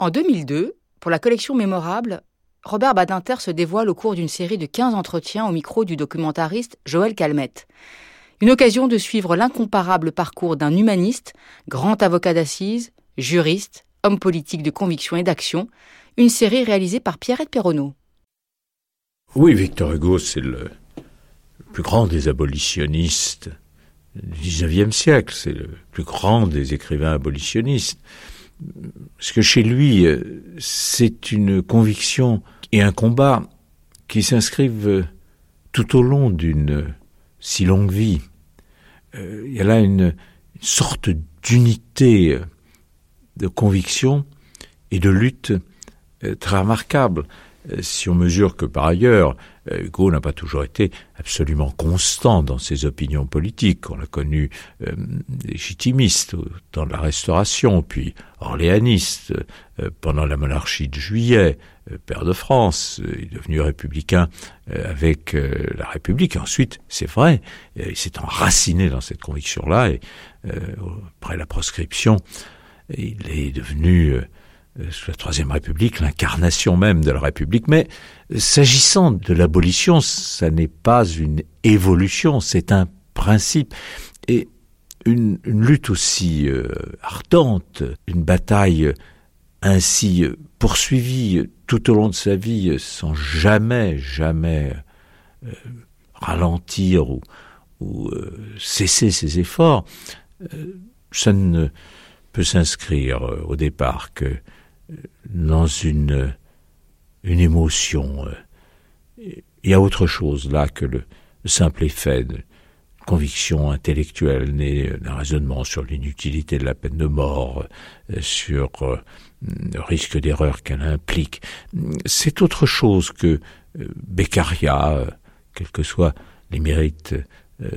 En 2002, pour la collection Mémorable, Robert Badinter se dévoile au cours d'une série de 15 entretiens au micro du documentariste Joël Calmette. Une occasion de suivre l'incomparable parcours d'un humaniste, grand avocat d'assises, juriste, homme politique de conviction et d'action, une série réalisée par Pierrette Perronneau. Oui, Victor Hugo, c'est le plus grand des abolitionnistes du XIXe siècle, c'est le plus grand des écrivains abolitionnistes. Parce que chez lui, c'est une conviction et un combat qui s'inscrivent tout au long d'une si longue vie. Euh, il y a là une, sorte d'unité de conviction et de lutte euh, très remarquable. Euh, si on mesure que par ailleurs, euh, Hugo n'a pas toujours été absolument constant dans ses opinions politiques. On l'a connu euh, légitimiste dans la Restauration, puis orléaniste pendant la monarchie de Juillet, père de France, il est devenu républicain avec la République. ensuite, c'est vrai, il s'est enraciné dans cette conviction-là, et après la proscription, il est devenu euh, sous la Troisième République, l'incarnation même de la République. Mais s'agissant de l'abolition, ça n'est pas une évolution, c'est un principe. Et une, lutte aussi euh, ardente, une bataille ainsi poursuivie tout au long de sa vie sans jamais, jamais euh, ralentir ou, ou cesser ses efforts, ça ne peut s'inscrire au départ que dans une, une émotion. Il y a autre chose là que le, simple effet de conviction intellectuelle née d'un raisonnement sur l'inutilité de la peine de mort, sur euh, le risque d'erreur qu'elle implique. C'est autre chose que euh, Beccaria, quels que soient les mérites euh,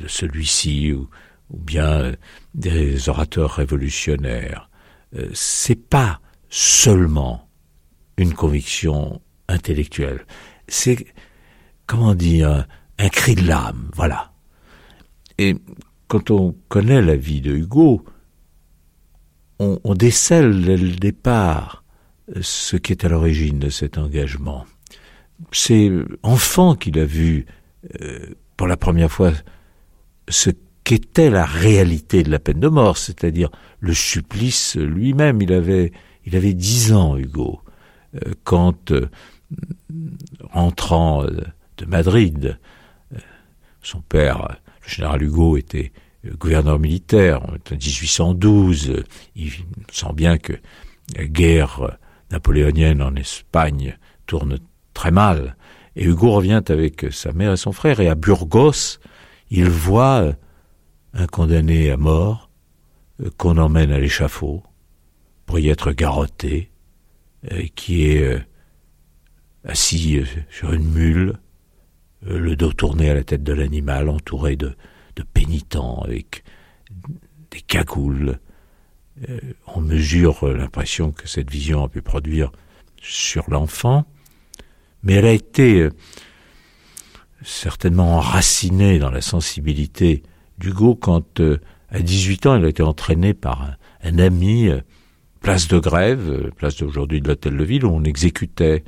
de celui-ci, ou bien des orateurs révolutionnaires. C'est pas seulement une conviction intellectuelle. C'est, comment dire, un cri de l'âme, voilà. Et quand on connaît la vie de Hugo, on, décèle dès le départ ce qui est à l'origine de cet engagement. C'est enfant qu'il a vu euh, pour la première fois ce qu'était la réalité de la peine de mort, c'est-à-dire le supplice lui-même. Il avait il avait dix ans, Hugo, euh, quand, euh, rentrant euh, de Madrid, son père, le général Hugo, était gouverneur militaire en 1812. Il sent bien que la guerre napoléonienne en Espagne tourne très mal. Et Hugo revient avec sa mère et son frère, et à Burgos, il voit un condamné à mort qu'on emmène à l'échafaud pour y être garrotté, euh, qui est euh, assis euh, sur une mule, le dos tourné à la tête de l'animal, entouré de, pénitents avec des cagoules. on mesure l'impression que cette vision a pu produire sur l'enfant, mais elle a été certainement enracinée dans la sensibilité d'Hugo quand, à 18 ans, il a été entraîné par un ami place de grève, euh, place d'aujourd'hui de l'hôtel de ville, où on exécutait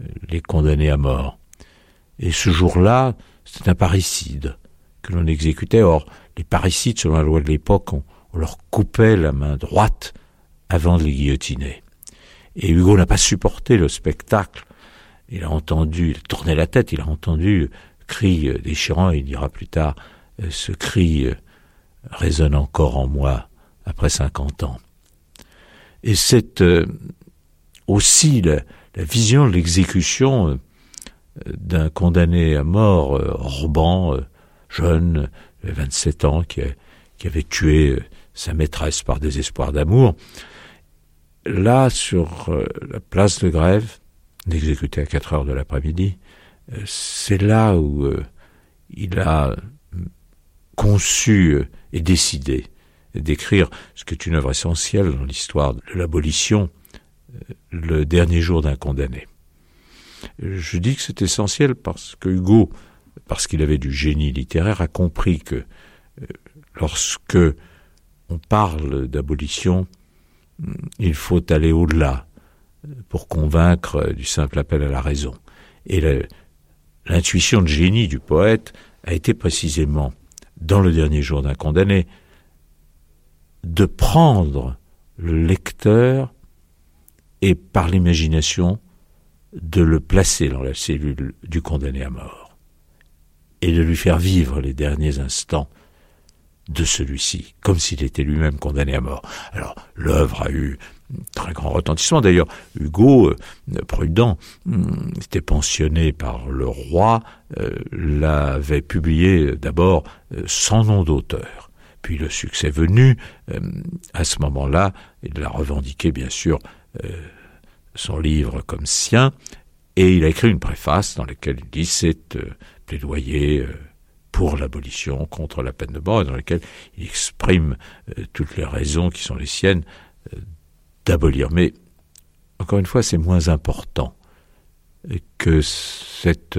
euh, les condamnés à mort. Et ce jour-là, c'est un parricide que l'on exécutait. Or, les parricides, selon la loi de l'époque, on, leur coupait la main droite avant de les guillotiner. Et Hugo n'a pas supporté le spectacle. Il a entendu, il a tourné la tête, il a entendu le cri euh, déchirant, il dira plus tard, ce cri résonne encore en moi après cinquante ans. Et c'est euh, aussi la, vision de l'exécution euh, d'un condamné à mort, euh, Orban, jeune, 27 ans, qui, qui avait tué sa maîtresse par désespoir d'amour. Là, sur la place de grève, exécuté à 4 heures de l'après-midi, c'est là où il a conçu et décidé d'écrire ce qui est une œuvre essentielle dans l'histoire de l'abolition, euh, le dernier jour d'un condamné. Je dis que c'est essentiel parce que Hugo, parce qu'il avait du génie littéraire, a compris que euh, lorsque on parle d'abolition, il faut aller au-delà pour convaincre du simple appel à la raison. Et l'intuition de génie du poète a été précisément, dans le dernier jour d'un condamné, de prendre le lecteur et par l'imagination de le placer dans la cellule du condamné à mort et de lui faire vivre les derniers instants de celui-ci, comme s'il était lui-même condamné à mort. Alors, l'œuvre a eu très grand retentissement. D'ailleurs, Hugo, euh, prudent, hmm, était pensionné par le roi, euh, l'avait publié d'abord euh, sans nom d'auteur. Puis le succès venu, à ce moment-là, il a revendiqué bien sûr son livre comme sien, et il a écrit une préface dans laquelle il dit c'est plaidoyer pour l'abolition, contre la peine de mort, et dans laquelle il exprime toutes les raisons qui sont les siennes d'abolir. Mais, encore une fois, c'est moins important que cet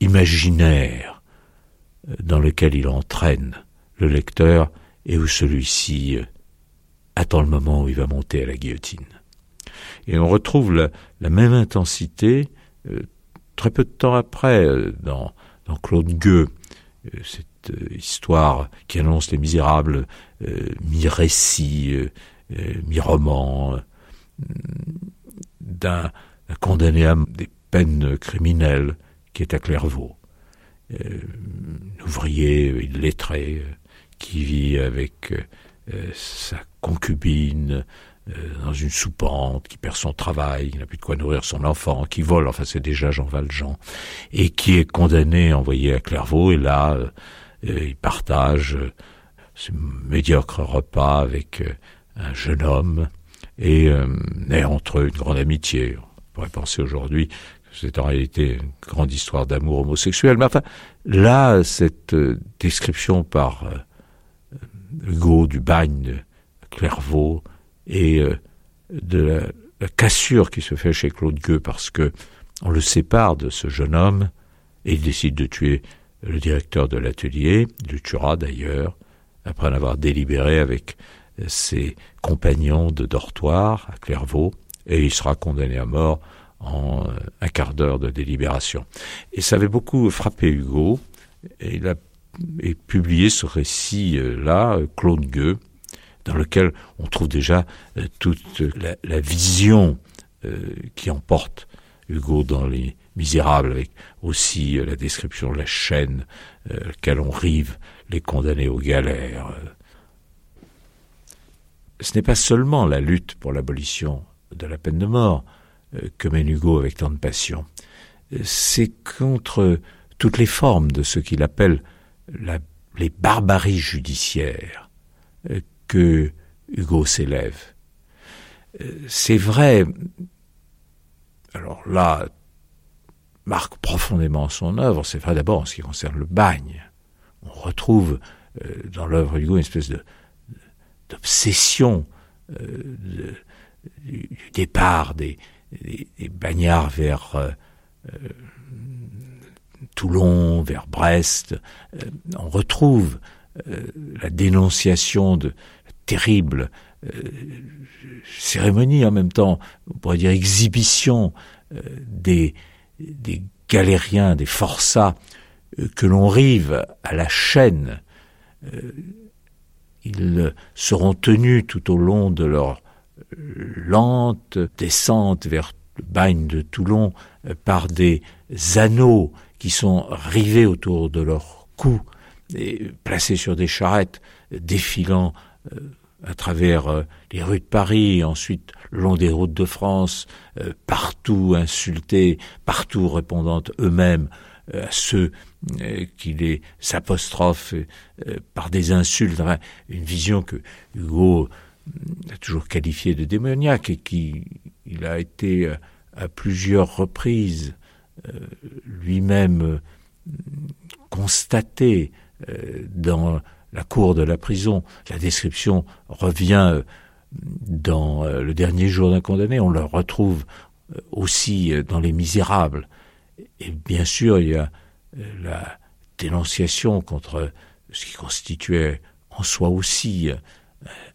imaginaire dans lequel il entraîne le lecteur et où celui-ci attend le moment où il va monter à la guillotine. Et on retrouve la, même intensité euh, très peu de temps après euh, dans, Claude Gueux, euh, cette histoire qui annonce les misérables, mi-récit, euh, mi-roman, euh, d'un condamné à des peines criminelles qui est à Clairvaux. Euh, ouvrier illettré qui vit avec sa concubine dans une soupente, qui perd son travail, qui n'a plus de quoi nourrir son enfant, qui vole, enfin c'est déjà Jean Valjean, et qui est condamné, envoyé à Clairvaux, et là, il partage ce médiocre repas avec un jeune homme, et euh, naît entre eux une grande amitié. On pourrait penser aujourd'hui que c'est en réalité une grande histoire d'amour homosexuel. Mais enfin, là, cette euh, description par euh, Hugo du bagne de Clairvaux et de la, cassure qui se fait chez Claude Gueux parce que on le sépare de ce jeune homme et il décide de tuer le directeur de l'atelier, il le tuera d'ailleurs, après en avoir délibéré avec ses compagnons de dortoir à Clairvaux, et il sera condamné à mort en euh, un quart d'heure de délibération. Et ça avait beaucoup frappé Hugo, et il a publié ce récit-là, euh, Claude Gueux, dans lequel on trouve déjà euh, toute la, vision qui emporte Hugo dans Les Misérables, avec aussi la description de la chaîne laquelle on rive les condamnés aux galères, ce n'est pas seulement la lutte pour l'abolition de la peine de mort euh, que mène Hugo avec tant de passion, c'est contre toutes les formes de ce qu'il appelle les barbaries judiciaires euh, que Hugo s'élève. Euh, c'est vrai, alors là, marque profondément son œuvre, c'est vrai d'abord en ce qui concerne le bagne. On retrouve dans l'œuvre Hugo une espèce de, d'obsession euh, du, départ des, bagnards vers euh, euh, Toulon, vers Brest. on retrouve la dénonciation de terribles cérémonies en même temps, on pourrait dire exhibition des, des galériens, des forçats que l'on rive à la chaîne ils seront tenus tout au long de leur lente descente vers le bagne de Toulon euh, par des anneaux qui sont rivés autour de leur cou et placés sur des charrettes défilant euh, à travers euh, les rues de Paris, ensuite le long des routes de France, partout insultés, partout répondant eux-mêmes à ceux euh, qui les apostrophe euh, par des insultes, une vision que Hugo a toujours qualifiée de démoniaque et qui il a été euh, à plusieurs reprises lui-même constaté dans la cour de la prison. La description revient dans le dernier jour d'un condamné, on le retrouve aussi dans Les Misérables. Et bien sûr, il y a la dénonciation contre ce qui constituait en soi aussi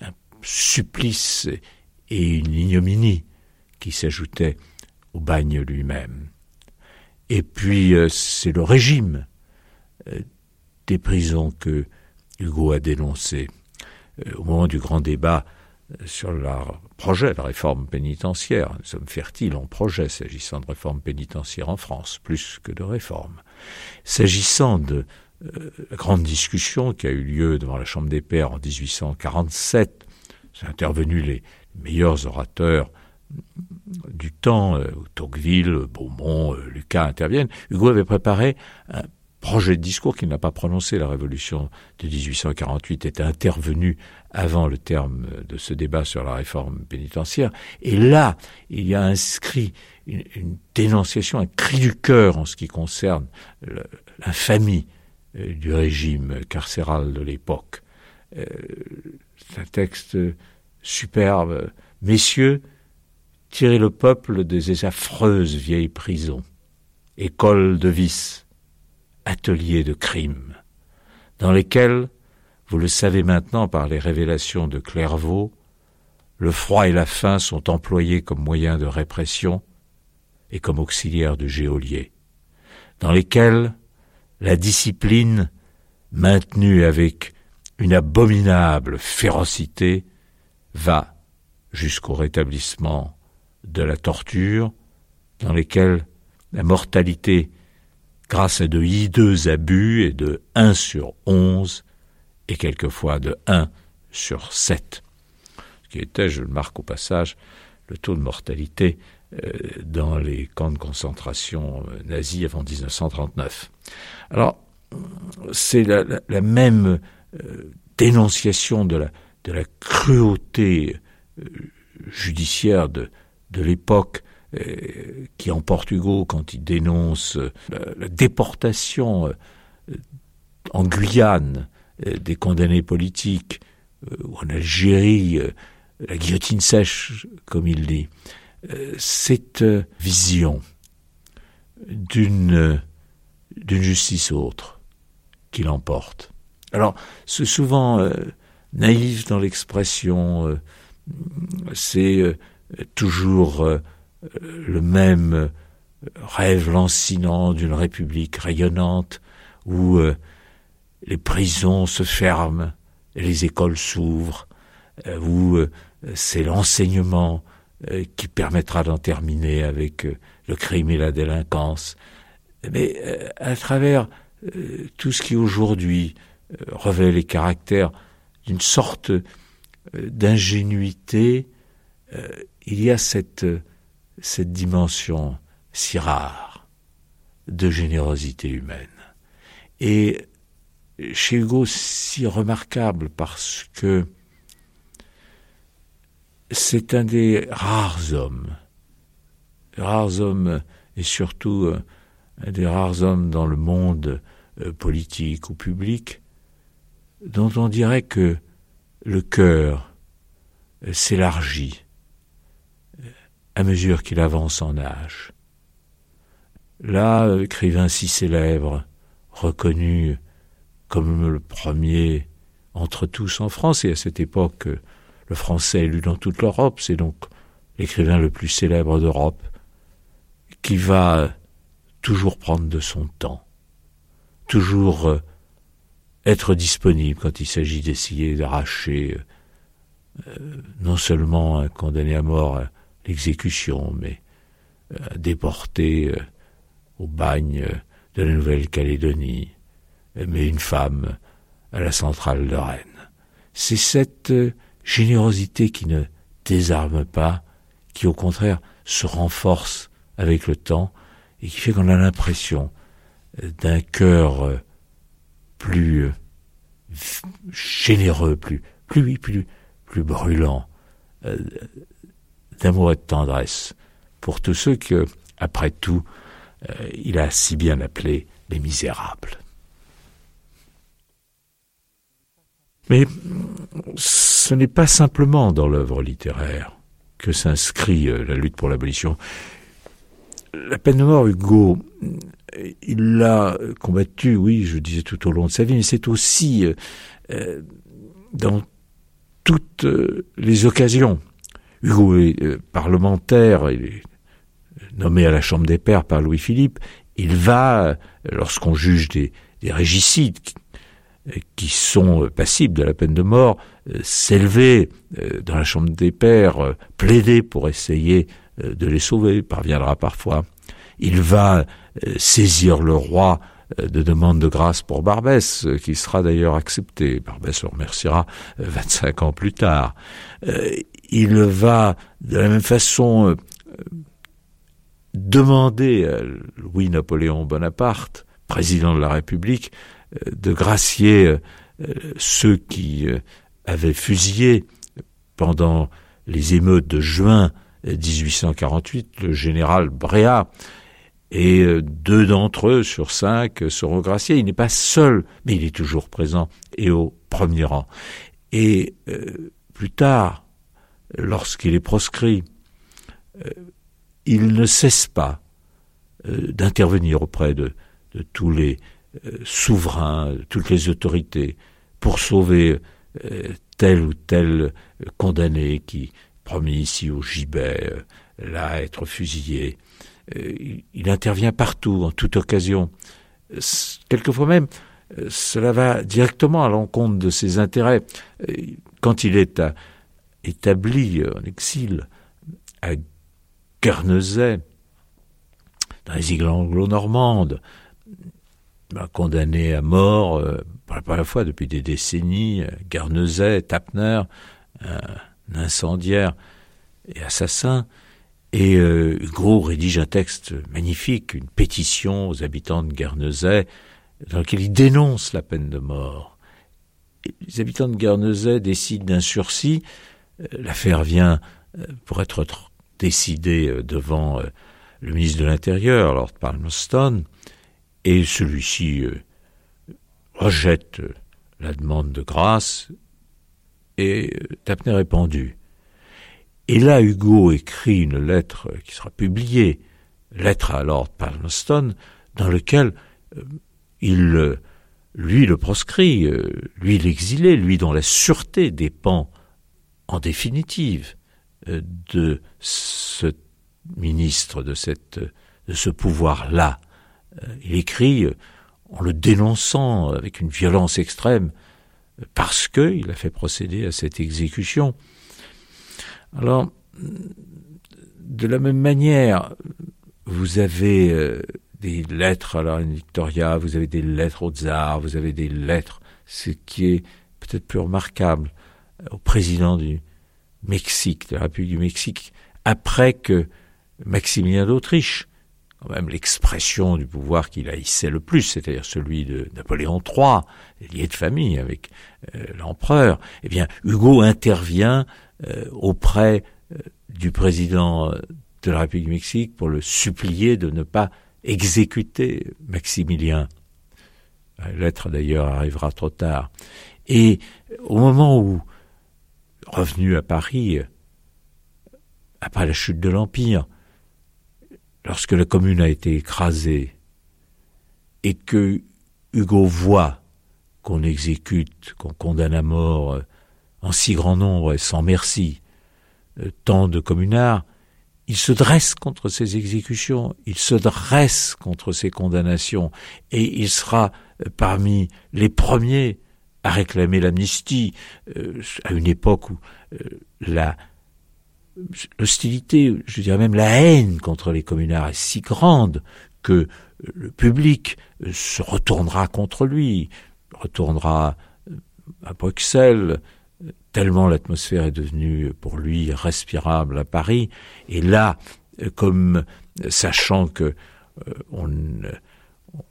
un supplice et une ignominie qui s'ajoutaient au bagne lui-même. Et puis euh, c'est le régime euh, des prisons que Hugo a dénoncé. Euh, au moment du grand débat sur le projet de réforme pénitentiaire, nous sommes fertiles en projet s'agissant de réforme pénitentiaire en France, plus que de réforme. S'agissant de la grande discussion qui a eu lieu devant la Chambre des Pairs en 1847, c'est intervenu les meilleurs orateurs du temps, euh, Tocqueville, Beaumont, euh, Lucas interviennent, Hugo avait préparé un projet de discours qu'il n'a pas prononcé. La révolution de 1848 était intervenue avant le terme de ce débat sur la réforme pénitentiaire. Et là, il y a inscrit une, dénonciation, un cri du cœur en ce qui concerne l'infamie euh, du régime carcéral de l'époque. C'est un texte superbe. Messieurs, tirer le peuple des affreuses vieilles prisons, écoles de vice, ateliers de crime, dans lesquels, vous le savez maintenant par les révélations de Clairvaux, le froid et la faim sont employés comme moyens de répression et comme auxiliaires de geôlier, dans lesquels la discipline, maintenue avec une abominable férocité, va jusqu'au rétablissement de la torture, dans lesquels la mortalité, grâce à de hideux abus, est de 1 sur 11 et quelquefois de 1 sur 7. Ce qui était, je le marque au passage, le taux de mortalité euh, dans les camps de concentration euh, nazis avant 1939. Alors, c'est la, même euh, dénonciation de la, de la cruauté judiciaire de, de l'époque euh, qui emporte Hugo quand il dénonce euh, la, déportation euh, en Guyane des condamnés politiques, ou en Algérie, la guillotine sèche, comme il dit, cette vision d'une d'une justice autre qui l'emporte. Alors, c'est souvent naïf dans l'expression, c'est toujours euh, le même rêve lancinant d'une république rayonnante où euh, les prisons se ferment et les écoles s'ouvrent, euh, où c'est l'enseignement qui permettra d'en terminer avec le crime et la délinquance. Mais à travers tout ce qui aujourd'hui révèle les caractères d'une sorte d'ingénuité il y a cette, cette dimension si rare de générosité humaine. Et chez Hugo, si remarquable parce que c'est un des rares hommes, rares hommes et surtout euh, un des rares hommes dans le monde euh, politique ou public, dont on dirait que le cœur euh, s'élargit à mesure qu'il avance en âge. Là, écrivain si célèbre, reconnu comme le premier entre tous en France, et à cette époque, le français est lu dans toute l'Europe, c'est donc l'écrivain le plus célèbre d'Europe, qui va toujours prendre de son temps, toujours euh, être disponible quand il s'agit d'essayer d'arracher euh, non seulement un condamné à mort l'exécution, mais euh, déporté euh, au bagne euh, de la Nouvelle-Calédonie, mais une femme à la centrale de Rennes. C'est cette générosité qui ne désarme pas, qui au contraire se renforce avec le temps et qui fait qu'on a l'impression d'un cœur plus généreux, plus plus plus plus brûlant, d'amour et de tendresse pour tous ceux que, après tout, euh, il a si bien appelés les misérables. Mais ce n'est pas simplement dans l'œuvre littéraire que s'inscrit euh, la lutte pour l'abolition. La peine de mort, Hugo, il l'a combattue, oui, je disais tout au long de sa vie, mais c'est aussi euh, dans toutes les occasions. Hugo est parlementaire, il est nommé à la Chambre des Pairs par Louis-Philippe, il va, lorsqu'on juge des, des régicides qui sont passibles de la peine de mort, s'élever dans la Chambre des Pairs, plaider pour essayer de les sauver, parviendra parfois. Il va saisir le roi de demande de grâce pour Barbès, qui sera d'ailleurs accepté. Barbès le remerciera 25 ans plus tard. Il va de la même façon demander à Louis-Napoléon Bonaparte, président de la République, euh, de gracier euh, ceux qui euh, avaient fusillé pendant les émeutes de juin 1848 le général Bréa, et deux d'entre eux sur cinq seront graciés. Il n'est pas seul, mais il est toujours présent et au premier rang. Et plus tard, lorsqu'il est proscrit, il ne cesse pas euh, d'intervenir auprès de, tous les euh, souverains, de toutes les autorités, pour sauver euh, tel ou tel condamné qui, promis ici au gibet, là à être fusillé. il intervient partout, en toute occasion. Quelquefois même, cela va directement à l'encontre de ses intérêts. Quand il est établi en exil à Guernesey, dans les îles anglo-normandes, condamné à mort, euh, par la fois depuis des décennies, Guernesey, Tapner, un incendiaire et assassin, et euh, Hugo rédige un texte magnifique, une pétition aux habitants de Guernesey, dans lequel il dénonce la peine de mort. les habitants de Guernesey décident d'un sursis. Euh, l'affaire vient pour être décidé euh, devant euh, le ministre de l'Intérieur, Lord Palmerston, et celui-ci euh, rejette la demande de grâce et Tapner est. Et là, Hugo écrit une lettre qui sera publiée, lettre à Lord Palmerston, dans laquelle il, lui, le proscrit, lui l'exilé, lui dont la sûreté dépend en définitive euh, de ce ministre, de, ce pouvoir-là. Euh, il écrit euh, en le dénonçant avec une violence extrême, parce qu'il a fait procéder à cette exécution. Alors, de la même manière, vous avez des lettres à la reine Victoria, vous avez des lettres au tsar, vous avez des lettres, ce qui est peut-être plus remarquable, au président du, Mexique, de la République du Mexique, après que Maximilien d'Autriche, quand même l'expression du pouvoir qu'il haïssait le plus, c'est-à-dire celui de Napoléon III, lié de famille avec euh, l'empereur, eh bien Hugo intervient euh, auprès euh, du président de la République du Mexique pour le supplier de ne pas exécuter Maximilien. La lettre d'ailleurs arrivera trop tard. Et au moment où revenu à Paris après la chute de l'Empire, lorsque la commune a été écrasée, et que Hugo voit qu'on exécute, qu'on condamne à mort en si grand nombre et sans merci euh, tant de communards, il se dresse contre ces exécutions, il se dresse contre ces condamnations, et il sera euh, parmi les premiers à réclamer l'amnistie euh, à une époque où euh, la l'hostilité, je dirais même la haine contre les communards est si grande que le public euh, se retournera contre lui, retournera à Bruxelles, tellement l'atmosphère est devenue pour lui respirable à Paris. Et là, comme sachant que on, on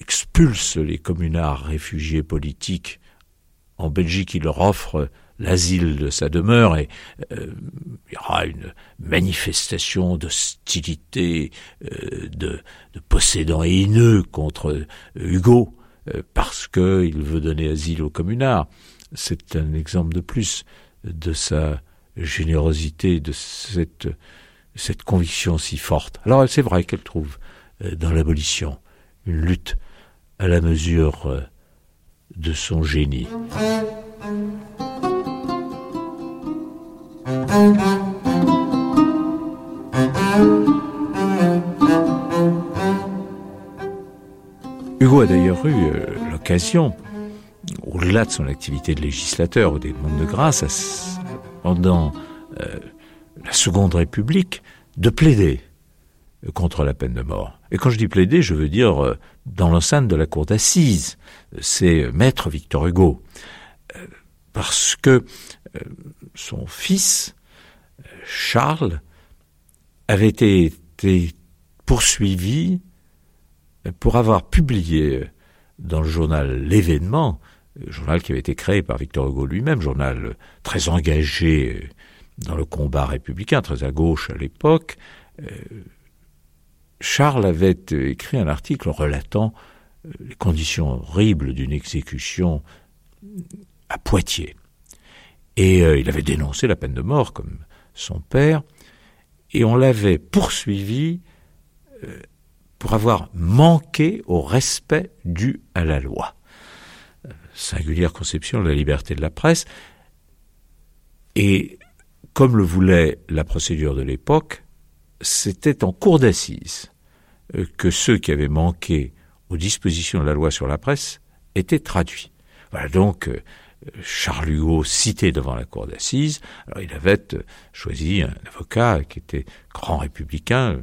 expulse les communards réfugiés politiques en Belgique, il leur offre l'asile de sa demeure et euh, il y aura une manifestation d'hostilité euh, de, de possédants haineux contre euh, Hugo parce qu'il veut donner asile aux communards. C'est un exemple de plus de sa générosité, de cette, cette conviction si forte. Alors c'est vrai qu'elle trouve dans l'abolition une lutte à la mesure de son génie. Hugo a d'ailleurs eu euh, l'occasion, au-delà de son activité de législateur ou des mondes de grâce, pendant euh, la Seconde République, de plaider contre la peine de mort. Et quand je dis plaider, je veux dire euh, dans l'enceinte de la cour d'assises. C'est maître Victor Hugo. Parce que son fils, Charles, avait été poursuivi pour avoir publié dans le journal L'événement, journal qui avait été créé par Victor Hugo lui-même, journal très engagé dans le combat républicain, très à gauche à l'époque, euh, Charles avait écrit un article relatant euh, les conditions horribles d'une exécution à Poitiers. Et euh, il avait dénoncé la peine de mort comme son père, et on l'avait poursuivi pour avoir manqué au respect dû à la loi. Singulière conception de la liberté de la presse. Et comme le voulait la procédure de l'époque, c'était en cour d'assises euh, que ceux qui avaient manqué aux dispositions de la loi sur la presse étaient traduits. Voilà donc euh, Charles Hugo cité devant la cour d'assises. Alors il avait euh, choisi un avocat qui était grand républicain,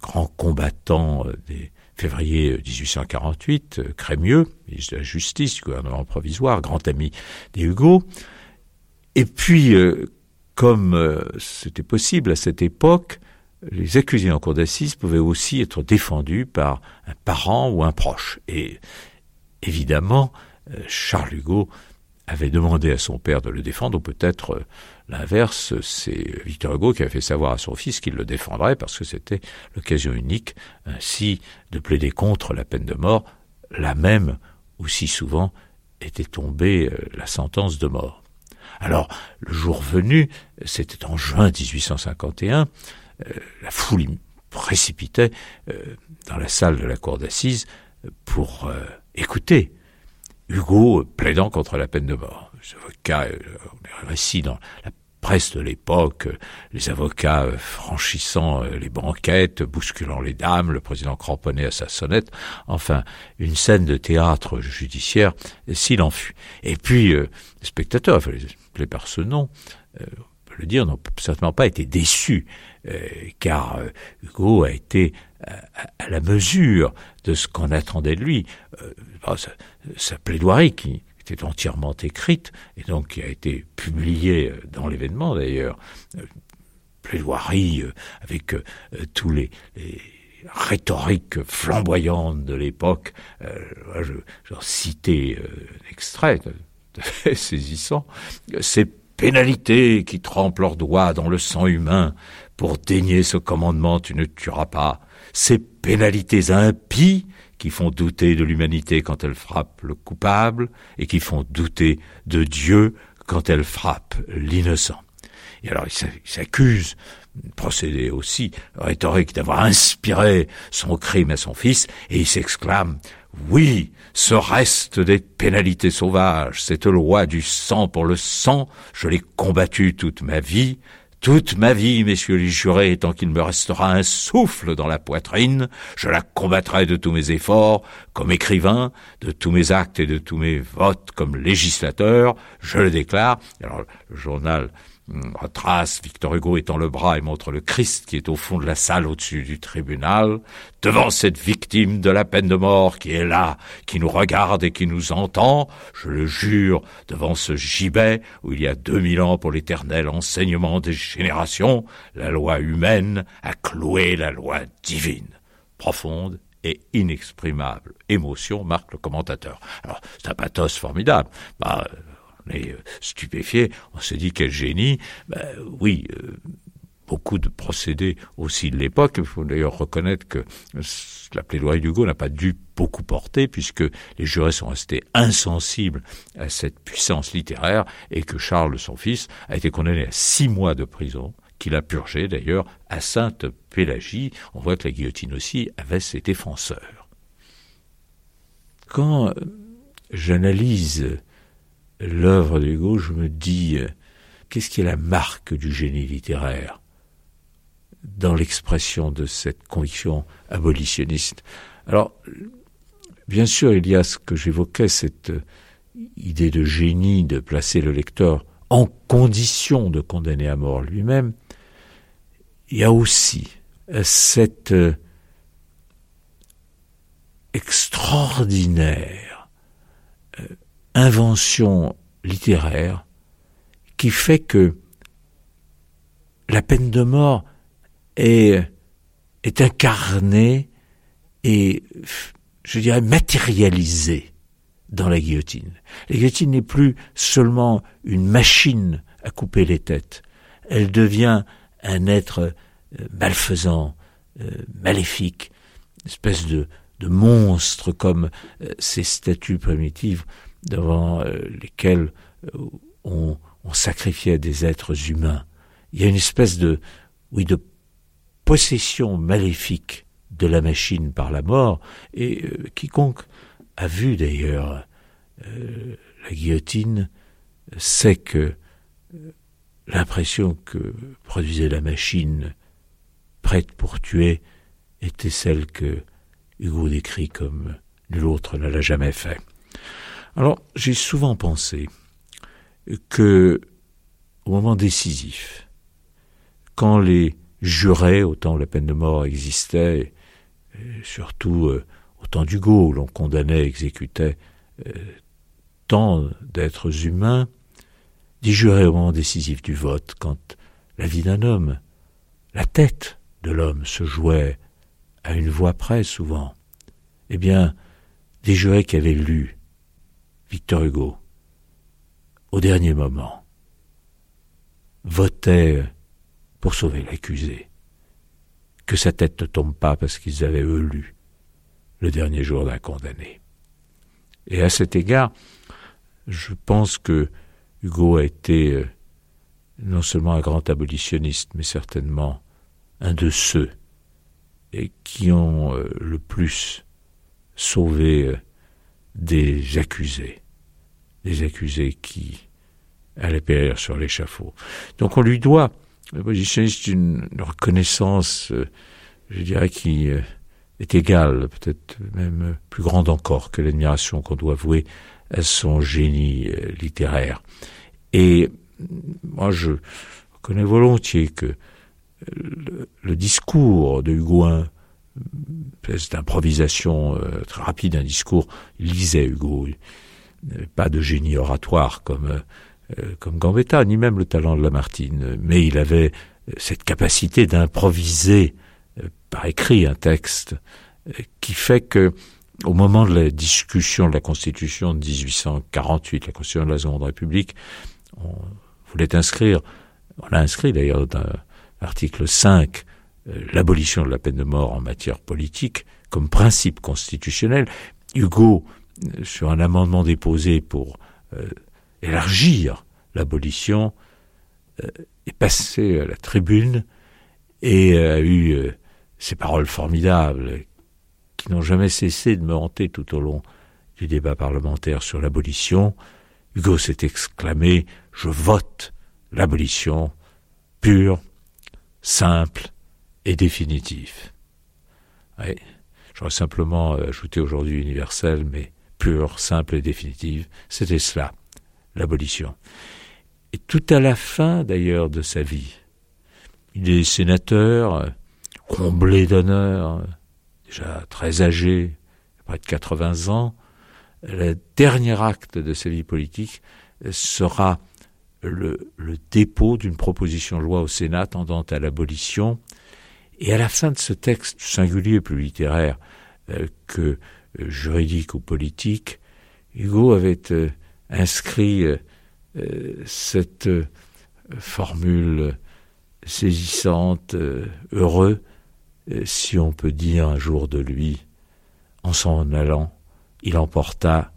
grand combattant des février 1848, euh, euh, Crémieux, ministre de la Justice gouvernement provisoire, grand ami des Hugo. Et puis, comme c'était possible à cette époque, les accusés en cour d'assises pouvaient aussi être défendus par un parent ou un proche. Et évidemment, Charles Hugo avait demandé à son père de le défendre, ou peut-être euh, l'inverse, c'est Victor Hugo qui avait fait savoir à son fils qu'il le défendrait parce que c'était l'occasion unique ainsi de plaider contre la peine de mort, la même où si souvent était tombée euh, la sentence de mort. Alors, le jour venu, c'était en juin 1851, euh, la foule précipitait dans la salle de la cour d'assises pour écouter Hugo plaidant contre la peine de mort. Les avocats, euh, récits dans la presse de l'époque, euh, les avocats euh, franchissant les banquettes, bousculant les dames, le président cramponné à sa sonnette, enfin, une scène de théâtre judiciaire, s'il en fut. Et puis, les spectateurs, enfin, les, les personnes, on peut le dire, n'ont certainement pas été déçus, car Hugo a été à, la mesure de ce qu'on attendait de lui. Euh, sa, plaidoirie qui était entièrement écrite et donc qui a été publiée euh, dans l'événement d'ailleurs, euh, plaidoirie avec tous les, rhétoriques flamboyantes de l'époque. je, j'en citais un extrait saisissant. Ces pénalités qui trempent leurs doigts dans le sang humain pour dénier ce commandement tu ne tueras pas ces pénalités impies qui font douter de l'humanité quand elle frappe le coupable et qui font douter de Dieu quand elle frappe l'innocent. Et alors il s'accuse, procédé aussi rhétorique, d'avoir inspiré son crime à son fils, et il s'exclame Oui, ce reste des pénalités sauvages, cette loi du sang pour le sang, je l'ai combattu toute ma vie, toute ma vie, messieurs les jurés, tant qu'il me restera un souffle dans la poitrine, je la combattrai de tous mes efforts, comme écrivain, de tous mes actes et de tous mes votes comme législateur, je le déclare. Alors, le journal retrace Victor Hugo étend le bras et montre le Christ qui est au fond de la salle au-dessus du tribunal, devant cette victime de la peine de mort qui est là, qui nous regarde et qui nous entend, je le jure, devant ce gibet où il y a deux mille ans pour l'éternel enseignement des générations, la loi humaine a cloué la loi divine. Profonde et inexprimable émotion marque le commentateur. C'est un pathos formidable. Bah, on est euh, stupéfié, on se dit quel génie. Ben, oui, euh, beaucoup de procédés aussi de l'époque. Il faut d'ailleurs reconnaître que la plaidoirie d'Hugo n'a pas dû beaucoup porter puisque les jurés sont restés insensibles à cette puissance littéraire et que Charles, son fils, a été condamné à six mois de prison qu'il a purgé d'ailleurs à Sainte-Pélagie. On voit que la guillotine aussi avait ses défenseurs. Quand j'analyse l'œuvre d'Hugo, je me dis, euh, qu'est-ce qui est la marque du génie littéraire dans l'expression de cette conviction abolitionniste? Alors, bien sûr, il y a ce que j'évoquais, cette idée de génie de placer le lecteur en condition de condamner à mort lui-même. Il y a aussi cette extraordinaire euh, invention littéraire qui fait que la peine de mort est, incarnée et, je dirais, matérialisée dans la guillotine. La guillotine n'est plus seulement une machine à couper les têtes, elle devient un être euh, malfaisant, euh, maléfique, espèce de, monstres comme euh, ces statues primitives devant euh, lesquelles euh, on, sacrifiait des êtres humains. Il y a une espèce de, possession maléfique de la machine par la mort, et quiconque a vu d'ailleurs la guillotine sait que l'impression que produisait la machine prête pour tuer était celle que Hugo décrit comme nul autre ne l'a jamais fait. Alors, j'ai souvent pensé que, au moment décisif, quand les jurés, autant la peine de mort existait, surtout euh, au temps d'Hugo, où l'on condamnait, exécutait euh, tant d'êtres humains, d'y jurer au moment décisif du vote, quand la vie d'un homme, la tête de l'homme se jouait à une voix près souvent, eh bien, des jurés qui avaient lu Victor Hugo, au dernier moment, votaient pour sauver l'accusé, que sa tête ne tombe pas parce qu'ils avaient eux lu le dernier jour d'un condamné. Et à cet égard, je pense que Hugo a été euh, non seulement un grand abolitionniste, mais certainement un de ceux qui ont euh, le plus sauvé euh, des accusés, des accusés qui allaient périr sur l'échafaud. Donc on lui doit, l'abolitionniste, une reconnaissance, euh, je dirais, qui est égale, peut-être même plus grande encore que l'admiration qu'on doit vouer à son génie littéraire. Et moi, je reconnais volontiers que le, discours de Hugo I, espèce d'improvisation euh, très rapide, un discours, il lisait Hugo, pas de génie oratoire comme euh, comme Gambetta, ni même le talent de Lamartine, mais il avait cette capacité d'improviser euh, par écrit un texte qui fait que au moment de la discussion de la Constitution de 1848, la Constitution de la Seconde République, on voulait inscrire, on l'a inscrit d'ailleurs article 5, euh, l'abolition de la peine de mort en matière politique comme principe constitutionnel. Hugo, euh, sur un amendement déposé pour euh, élargir l'abolition, est passé à la tribune et a eu ces paroles formidables qui n'ont jamais cessé de me hanter tout au long du débat parlementaire sur l'abolition. Hugo s'est exclamé Je vote l'abolition pure, simple et définitif. J'aurais simplement ajouté aujourd'hui universel, mais pure, simple et définitive. C'était cela, l'abolition. Et tout à la fin, d'ailleurs, de sa vie, il est sénateur, comblé d'honneur, déjà très âgé, près de 80 ans. Le dernier acte de sa vie politique sera le, dépôt d'une proposition de loi au Sénat tendant à l'abolition. Et à la fin de ce texte singulier, plus littéraire euh, que euh, juridique ou politique, Hugo avait euh, inscrit cette formule saisissante, heureux, si on peut dire un jour de lui, en s'en allant, il emporta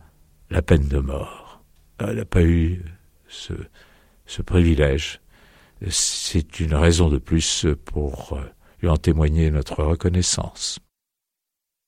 la peine de mort. Il n'a pas eu ce, ce privilège. C'est une raison de plus pour lui en témoigner notre reconnaissance.